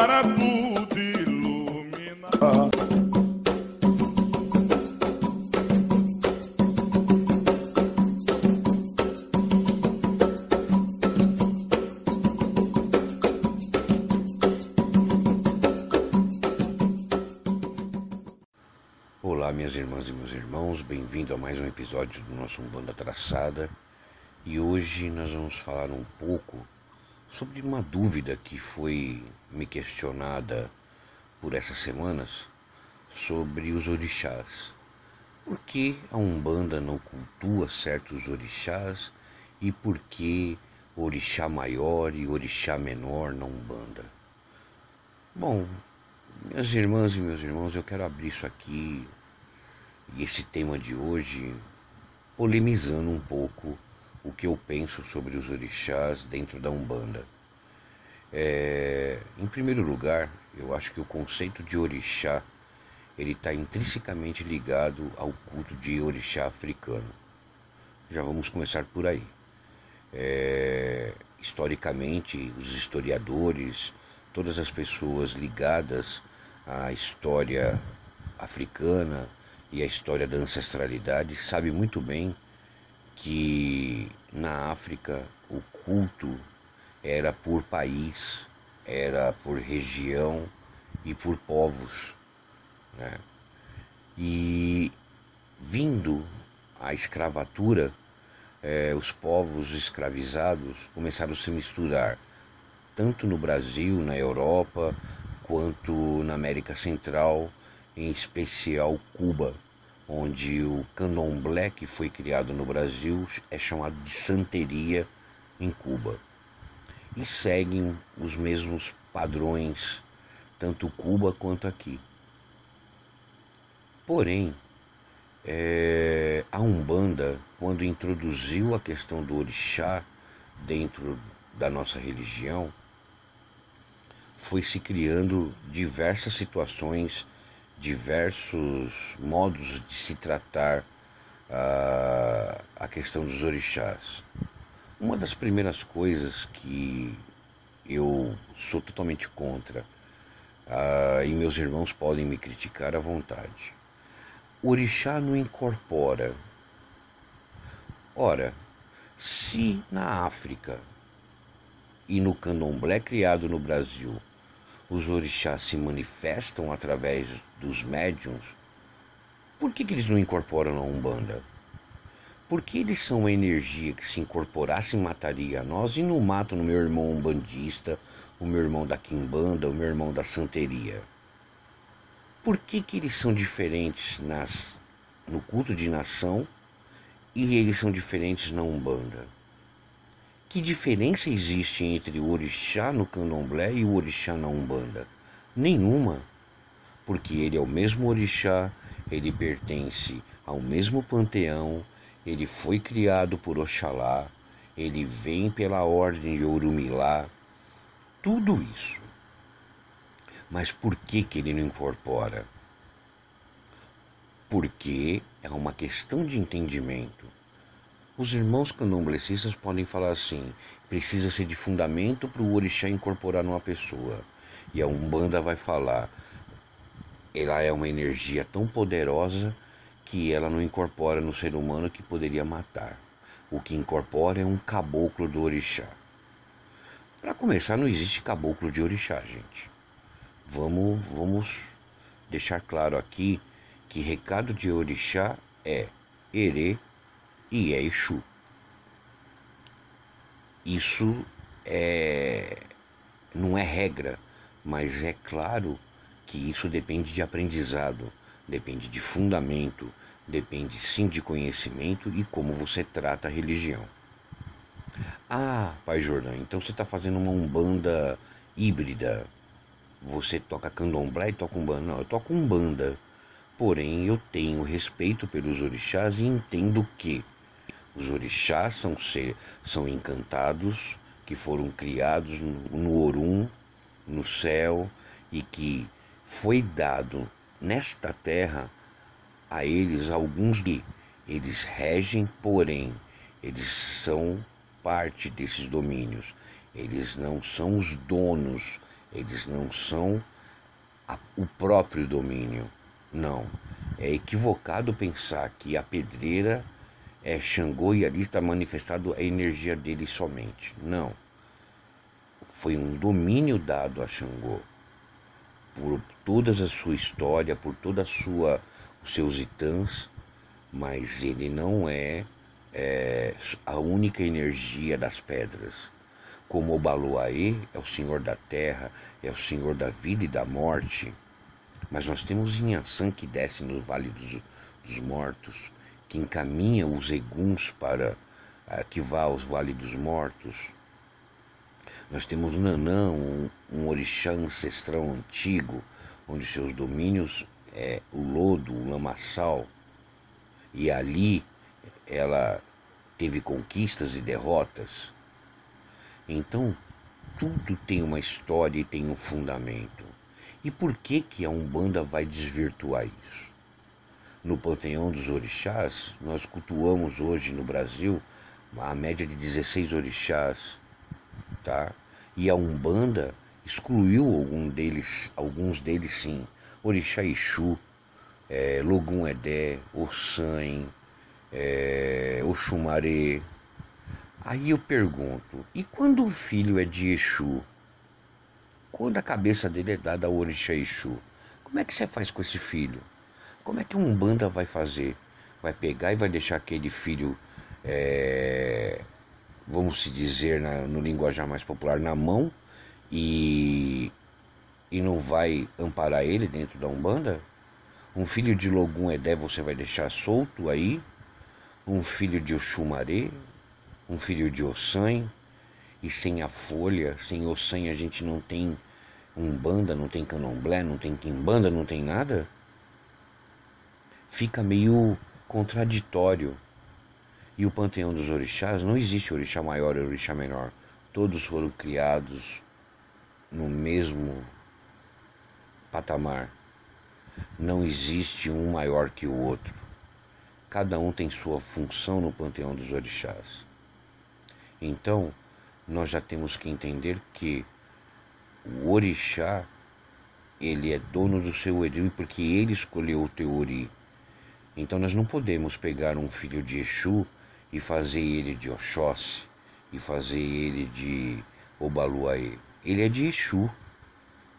para tudo iluminar. Olá, minhas irmãs e meus irmãos, bem-vindo a mais um episódio do nosso Umbanda Traçada. E hoje nós vamos falar um pouco sobre uma dúvida que foi me questionada por essas semanas sobre os orixás. Por que a Umbanda não cultua certos orixás e por que orixá maior e orixá menor na Umbanda? Bom, minhas irmãs e meus irmãos, eu quero abrir isso aqui e esse tema de hoje polemizando um pouco o que eu penso sobre os orixás dentro da Umbanda. É, em primeiro lugar, eu acho que o conceito de orixá ele está intrinsecamente ligado ao culto de orixá africano. Já vamos começar por aí. É, historicamente, os historiadores, todas as pessoas ligadas à história africana e à história da ancestralidade sabem muito bem que na África o culto era por país, era por região e por povos. Né? E vindo a escravatura, eh, os povos escravizados começaram a se misturar, tanto no Brasil, na Europa, quanto na América Central, em especial Cuba, onde o candomblé que foi criado no Brasil é chamado de santeria em Cuba e seguem os mesmos padrões, tanto Cuba quanto aqui. Porém, é, a Umbanda, quando introduziu a questão do orixá dentro da nossa religião, foi se criando diversas situações, diversos modos de se tratar a, a questão dos orixás. Uma das primeiras coisas que eu sou totalmente contra, uh, e meus irmãos podem me criticar à vontade. O orixá não incorpora. Ora, se na África e no candomblé criado no Brasil os orixás se manifestam através dos médiums, por que, que eles não incorporam na Umbanda? Porque eles são uma energia que se incorporasse mataria a nós e não matam o meu irmão umbandista, o meu irmão da quimbanda, o meu irmão da santeria. Por que, que eles são diferentes nas, no culto de nação e eles são diferentes na Umbanda? Que diferença existe entre o orixá no candomblé e o orixá na Umbanda? Nenhuma. Porque ele é o mesmo orixá, ele pertence ao mesmo panteão, ele foi criado por Oxalá, ele vem pela ordem de Orumilá, tudo isso. Mas por que, que ele não incorpora? Porque é uma questão de entendimento. Os irmãos candomblecistas podem falar assim: precisa ser de fundamento para o orixá incorporar numa pessoa. E a Umbanda vai falar: ela é uma energia tão poderosa que ela não incorpora no ser humano que poderia matar. O que incorpora é um caboclo do orixá. Para começar, não existe caboclo de orixá, gente. Vamos, vamos deixar claro aqui que recado de orixá é Herê e é Exu. Isso é não é regra, mas é claro que isso depende de aprendizado depende de fundamento, depende sim de conhecimento e como você trata a religião. Ah, Pai Jordão, então você está fazendo uma umbanda híbrida. você toca candomblé e toca umbanda. Não, eu toco umbanda. Porém, eu tenho respeito pelos orixás e entendo que os orixás são, ser, são encantados, que foram criados no, no Orum, no céu, e que foi dado nesta terra a eles alguns que eles regem, porém, eles são parte desses domínios. Eles não são os donos, eles não são a, o próprio domínio. Não. É equivocado pensar que a pedreira é Xangô e ali está manifestado a energia dele somente. Não. Foi um domínio dado a Xangô por toda a sua história, por toda a sua os seus itãs, mas ele não é, é a única energia das pedras. Como o Baluaê é o senhor da terra, é o senhor da vida e da morte, mas nós temos Inhaçã que desce no Vale dos, dos Mortos, que encaminha os eguns para uh, que vá aos Vale dos Mortos. Nós temos Nanã, um, um orixá ancestral antigo, onde seus domínios é o lodo, o lamaçal, e ali ela teve conquistas e derrotas. Então, tudo tem uma história e tem um fundamento. E por que que a Umbanda vai desvirtuar isso? No Panteão dos Orixás, nós cultuamos hoje no Brasil a média de 16 orixás, tá? E a Umbanda excluiu algum deles, alguns deles sim. Orixá Exu, é, Logum Edé, Ossan, é, Oxumaré. Aí eu pergunto, e quando o filho é de Exu? Quando a cabeça dele é dada ao Orixá Exu, como é que você faz com esse filho? Como é que um banda vai fazer? Vai pegar e vai deixar aquele filho, é, vamos se dizer na, no linguajar mais popular, na mão e, e não vai amparar ele dentro da Umbanda? Um filho de Logum Edé você vai deixar solto aí? Um filho de Oxumaré? Um filho de Ossan? E sem a folha, sem Ossan a gente não tem umbanda, não tem candomblé, não tem quimbanda, não tem nada, fica meio contraditório. E o panteão dos orixás, não existe orixá maior e orixá menor. Todos foram criados no mesmo patamar. Não existe um maior que o outro. Cada um tem sua função no panteão dos orixás. Então, nós já temos que entender que o orixá, ele é dono do seu ori porque ele escolheu o teu ori. Então nós não podemos pegar um filho de Exu e fazer ele de Oxóssi e fazer ele de Obaluaê. Ele é de Exu.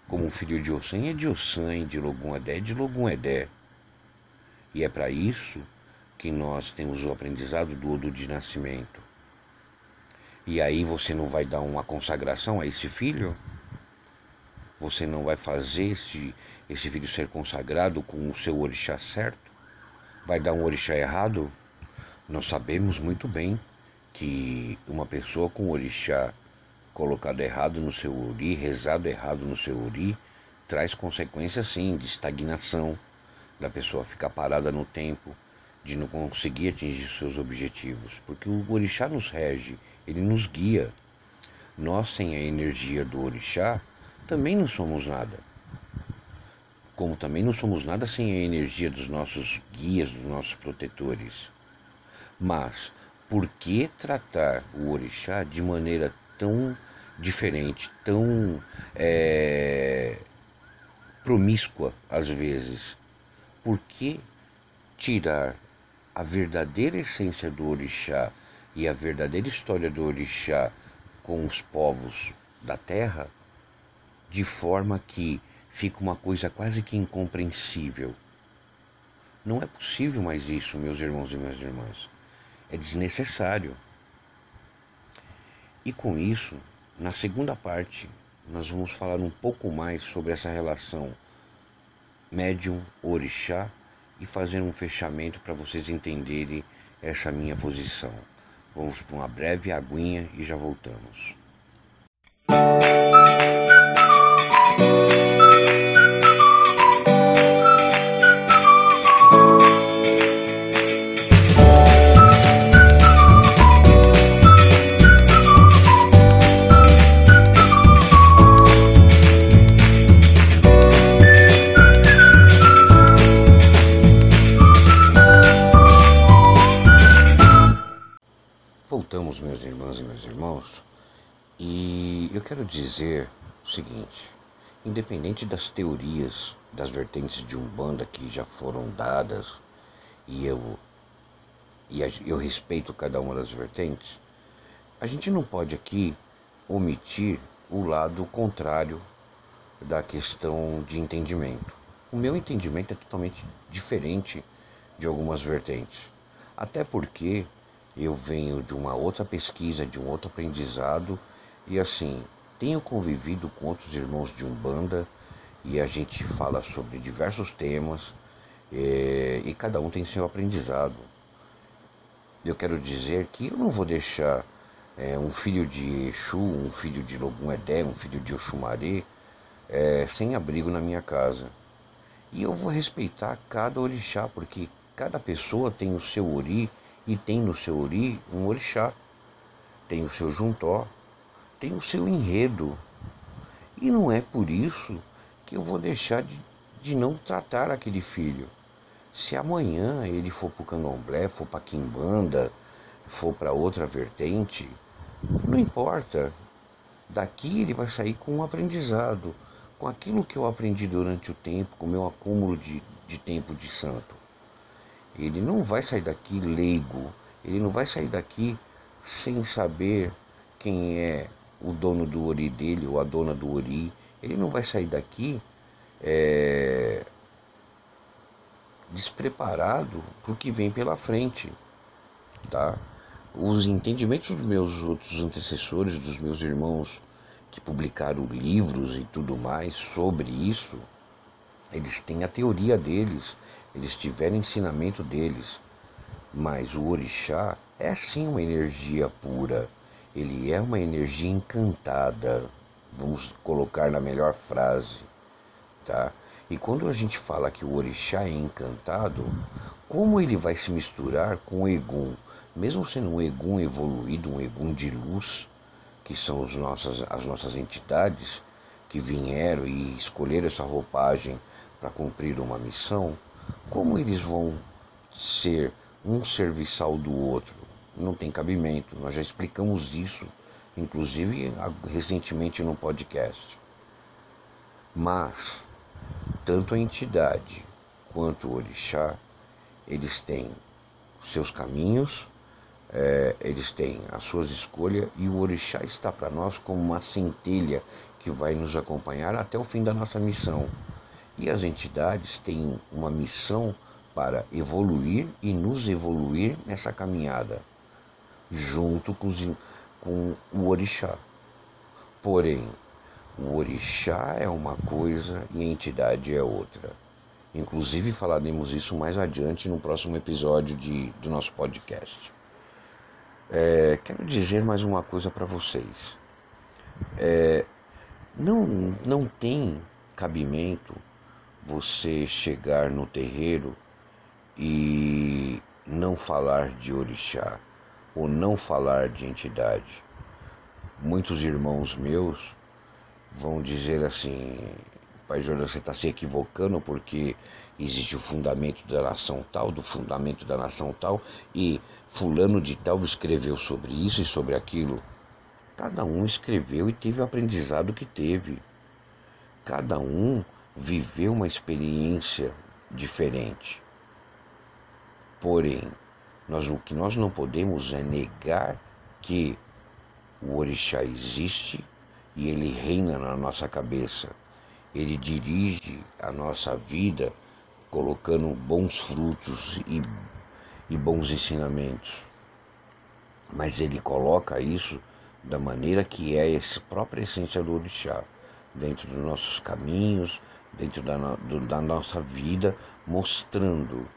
Como um filho de Ossan é de Ossan, de Logum Edé é de Logum Edé. E é para isso que nós temos o aprendizado do Odo de nascimento. E aí você não vai dar uma consagração a esse filho? Você não vai fazer esse, esse filho ser consagrado com o seu orixá certo? Vai dar um orixá errado? Nós sabemos muito bem que uma pessoa com orixá colocado errado no seu ori, rezado errado no seu ori, traz consequências sim de estagnação, da pessoa ficar parada no tempo, de não conseguir atingir seus objetivos, porque o orixá nos rege, ele nos guia. Nós sem a energia do orixá também não somos nada. Como também não somos nada sem a energia dos nossos guias, dos nossos protetores. Mas por que tratar o orixá de maneira tão diferente, tão é, promíscua às vezes? Por que tirar a verdadeira essência do orixá e a verdadeira história do orixá com os povos da terra de forma que fica uma coisa quase que incompreensível. Não é possível mais isso, meus irmãos e minhas irmãs. É desnecessário. E com isso, na segunda parte, nós vamos falar um pouco mais sobre essa relação médium-orixá e fazer um fechamento para vocês entenderem essa minha posição. Vamos para uma breve aguinha e já voltamos. Música E eu quero dizer o seguinte: independente das teorias, das vertentes de Umbanda que já foram dadas, e eu, e eu respeito cada uma das vertentes, a gente não pode aqui omitir o lado contrário da questão de entendimento. O meu entendimento é totalmente diferente de algumas vertentes. Até porque eu venho de uma outra pesquisa, de um outro aprendizado, e assim, tenho convivido com outros irmãos de Umbanda e a gente fala sobre diversos temas é, e cada um tem seu aprendizado. Eu quero dizer que eu não vou deixar é, um filho de Exu, um filho de Logum Edé, um filho de Oxumaré é, sem abrigo na minha casa. E eu vou respeitar cada orixá, porque cada pessoa tem o seu ori e tem no seu ori um orixá, tem o seu juntó, tem o seu enredo. E não é por isso que eu vou deixar de, de não tratar aquele filho. Se amanhã ele for para o candomblé, for para quimbanda, for para outra vertente, não importa. Daqui ele vai sair com um aprendizado, com aquilo que eu aprendi durante o tempo, com o meu acúmulo de, de tempo de santo. Ele não vai sair daqui leigo, ele não vai sair daqui sem saber quem é o dono do ori dele ou a dona do ori. Ele não vai sair daqui é, despreparado para o que vem pela frente, tá? Os entendimentos dos meus outros antecessores, dos meus irmãos que publicaram livros e tudo mais sobre isso, eles têm a teoria deles, eles tiveram ensinamento deles. Mas o orixá é sim uma energia pura, ele é uma energia encantada, vamos colocar na melhor frase, tá? E quando a gente fala que o orixá é encantado, como ele vai se misturar com o egum? Mesmo sendo um egum evoluído, um egum de luz, que são os nossas, as nossas entidades que vieram e escolheram essa roupagem para cumprir uma missão, como eles vão ser um serviçal do outro? Não tem cabimento. Nós já explicamos isso, inclusive recentemente no podcast. Mas, tanto a entidade quanto o orixá, eles têm seus caminhos, é, eles têm as suas escolhas e o orixá está para nós como uma centelha que vai nos acompanhar até o fim da nossa missão. E as entidades têm uma missão para evoluir e nos evoluir nessa caminhada, junto com, os, com o orixá. Porém, o orixá é uma coisa e a entidade é outra. Inclusive falaremos isso mais adiante no próximo episódio de, do nosso podcast. É, quero dizer mais uma coisa para vocês. É, não, não tem cabimento você chegar no terreiro e não falar de orixá ou não falar de entidade. Muitos irmãos meus vão dizer assim: Pai Jordan, você está se equivocando porque existe o fundamento da nação tal, do fundamento da nação tal, e fulano de tal escreveu sobre isso e sobre aquilo. Cada um escreveu e teve o aprendizado que teve. Cada um viveu uma experiência diferente. Porém, nós, o que nós não podemos é negar que o orixá existe e ele reina na nossa cabeça. Ele dirige a nossa vida colocando bons frutos e, e bons ensinamentos. Mas ele coloca isso da maneira que é a própria essência do orixá, dentro dos nossos caminhos, dentro da, do, da nossa vida, mostrando,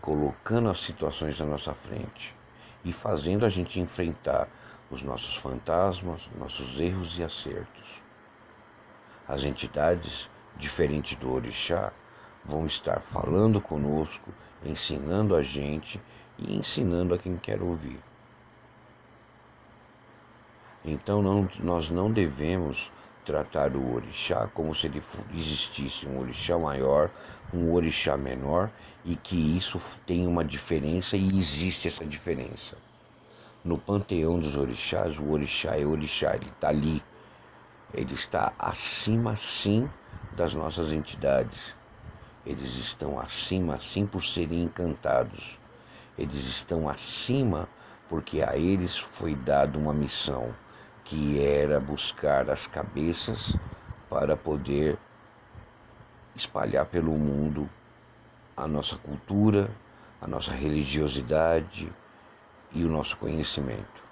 colocando as situações na nossa frente e fazendo a gente enfrentar os nossos fantasmas, nossos erros e acertos. As entidades, diferente do orixá, vão estar falando conosco, ensinando a gente e ensinando a quem quer ouvir. Então não, nós não devemos tratar o orixá como se ele existisse um orixá maior, um orixá menor e que isso tem uma diferença e existe essa diferença. no panteão dos orixás, o orixá é orixá, ele está ali. Ele está acima, sim, das nossas entidades. Eles estão acima, sim, por serem encantados. Eles estão acima porque a eles foi dada uma missão, que era buscar as cabeças para poder espalhar pelo mundo a nossa cultura, a nossa religiosidade e o nosso conhecimento.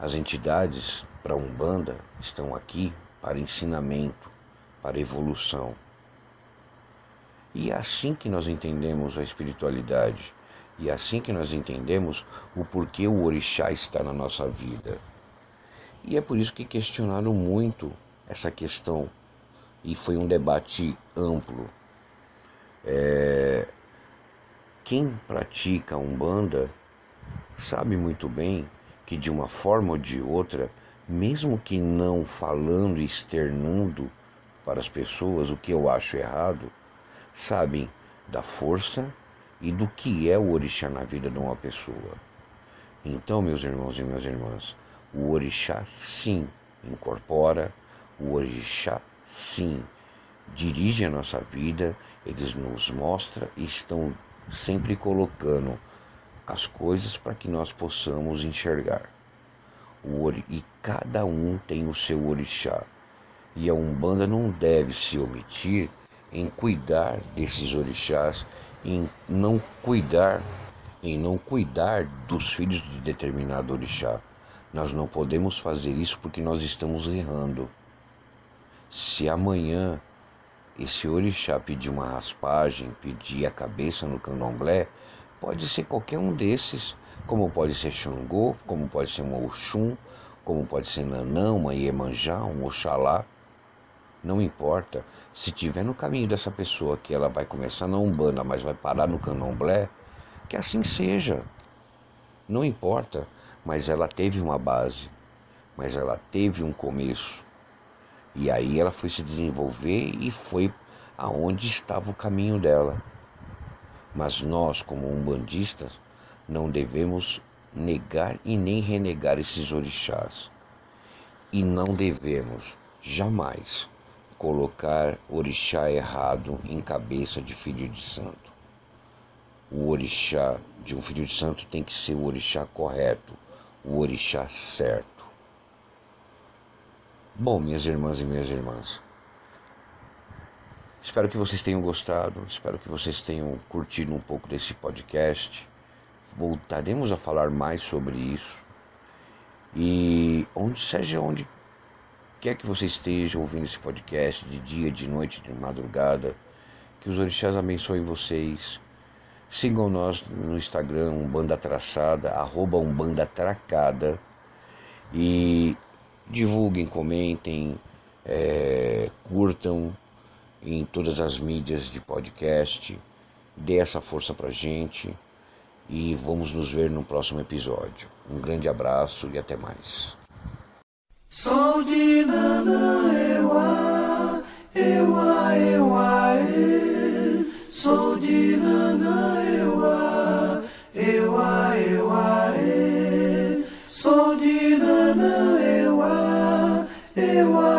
As entidades para Umbanda estão aqui para ensinamento, para evolução. E é assim que nós entendemos a espiritualidade, e é assim que nós entendemos o porquê o orixá está na nossa vida. E é por isso que questionaram muito essa questão, e foi um debate amplo. É... Quem pratica Umbanda sabe muito bem que, de uma forma ou de outra, mesmo que não falando e externando para as pessoas o que eu acho errado, sabem da força e do que é o orixá na vida de uma pessoa. Então, meus irmãos e minhas irmãs, o orixá sim incorpora, o orixá sim dirige a nossa vida, eles nos mostra e estão sempre colocando as coisas para que nós possamos enxergar. O e cada um tem o seu orixá. E a Umbanda não deve se omitir em cuidar desses orixás, em não cuidar, em não cuidar dos filhos de determinado orixá. Nós não podemos fazer isso porque nós estamos errando. Se amanhã esse orixá pedir uma raspagem, pedir a cabeça no candomblé, pode ser qualquer um desses, como pode ser Xangô, como pode ser um Oxum, como pode ser Nanã, uma Iemanjá, um Oxalá. Não importa. Se tiver no caminho dessa pessoa que ela vai começar na Umbanda, mas vai parar no Candomblé, que assim seja. Não importa. Mas ela teve uma base, mas ela teve um começo. E aí ela foi se desenvolver e foi aonde estava o caminho dela. Mas nós, como umbandistas, não devemos negar e nem renegar esses orixás. E não devemos jamais colocar orixá errado em cabeça de filho de santo. O orixá de um filho de santo tem que ser o orixá correto, o orixá certo. Bom, minhas irmãs e minhas irmãs, espero que vocês tenham gostado, espero que vocês tenham curtido um pouco desse podcast. Voltaremos a falar mais sobre isso. E onde seja onde quer que você esteja ouvindo esse podcast, de dia, de noite, de madrugada, que os orixás abençoem vocês. Sigam nós no Instagram, Umbanda Traçada, arroba Umbanda Tracada. E divulguem, comentem, é, curtam em todas as mídias de podcast. Dê essa força pra gente e vamos nos ver no próximo episódio. Um grande abraço e até mais. Sou de Nana, Ewa, Ewa, Ewa, e. Sou de Nana, Ewa, Ewa, Ewa, e. Sou de Nana, Ewa, Ewa,